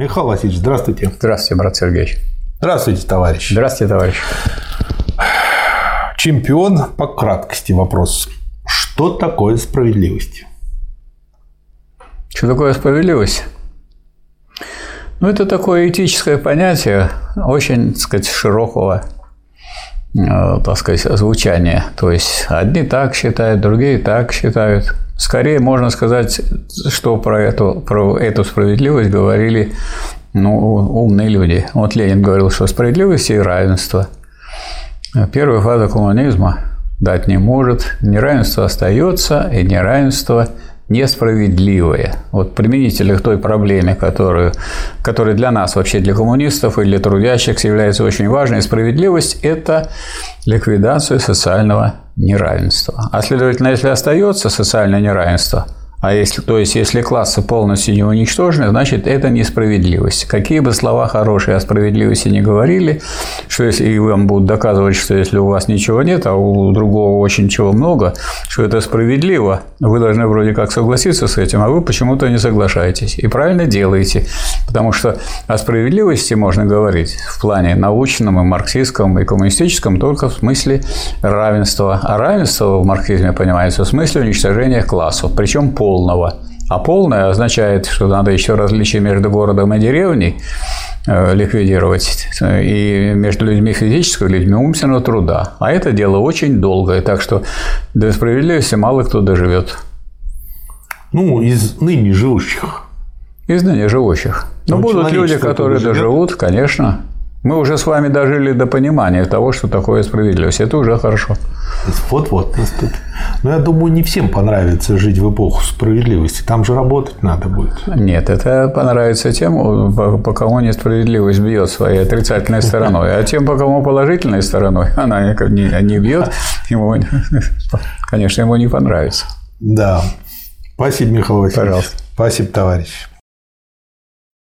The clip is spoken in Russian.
Михаил Васильевич, здравствуйте. Здравствуйте, брат Сергей. Здравствуйте, товарищ. Здравствуйте, товарищ. Чемпион по краткости вопрос. Что такое справедливость? Что такое справедливость? Ну, это такое этическое понятие, очень, так сказать, широкого так сказать, звучания. То есть одни так считают, другие так считают. Скорее можно сказать, что про эту, про эту справедливость говорили ну, умные люди. Вот Ленин говорил, что справедливость и равенство. Первая фаза коммунизма дать не может, неравенство остается, и неравенство несправедливое. Вот применительно к той проблеме, которую, которая для нас, вообще для коммунистов и для трудящихся является очень важной, справедливость – это ликвидация социального неравенства. А следовательно, если остается социальное неравенство – а если, то есть, если классы полностью не уничтожены, значит, это несправедливость. Какие бы слова хорошие о справедливости не говорили, что если и вам будут доказывать, что если у вас ничего нет, а у другого очень чего много, что это справедливо, вы должны вроде как согласиться с этим, а вы почему-то не соглашаетесь. И правильно делаете, потому что о справедливости можно говорить в плане научном и марксистском и коммунистическом только в смысле равенства. А равенство в марксизме понимается в смысле уничтожения классов, причем по полного. А полное означает, что надо еще различие между городом и деревней э, ликвидировать и между людьми физического и людьми умственного труда. А это дело очень долгое, так что до справедливости мало кто доживет. Ну, из ныне живущих. Из ныне живущих. Но ну, будут люди, которые доживут, конечно. Мы уже с вами дожили до понимания того, что такое справедливость. Это уже хорошо. Вот-вот. Но я думаю, не всем понравится жить в эпоху справедливости. Там же работать надо будет. Нет, это понравится тем, по кому несправедливость бьет своей отрицательной стороной. А тем, по кому положительной стороной, она не, не бьет, ему, конечно, ему не понравится. Да. Спасибо, Михаил Васильевич. Пожалуйста. Спасибо, товарищ.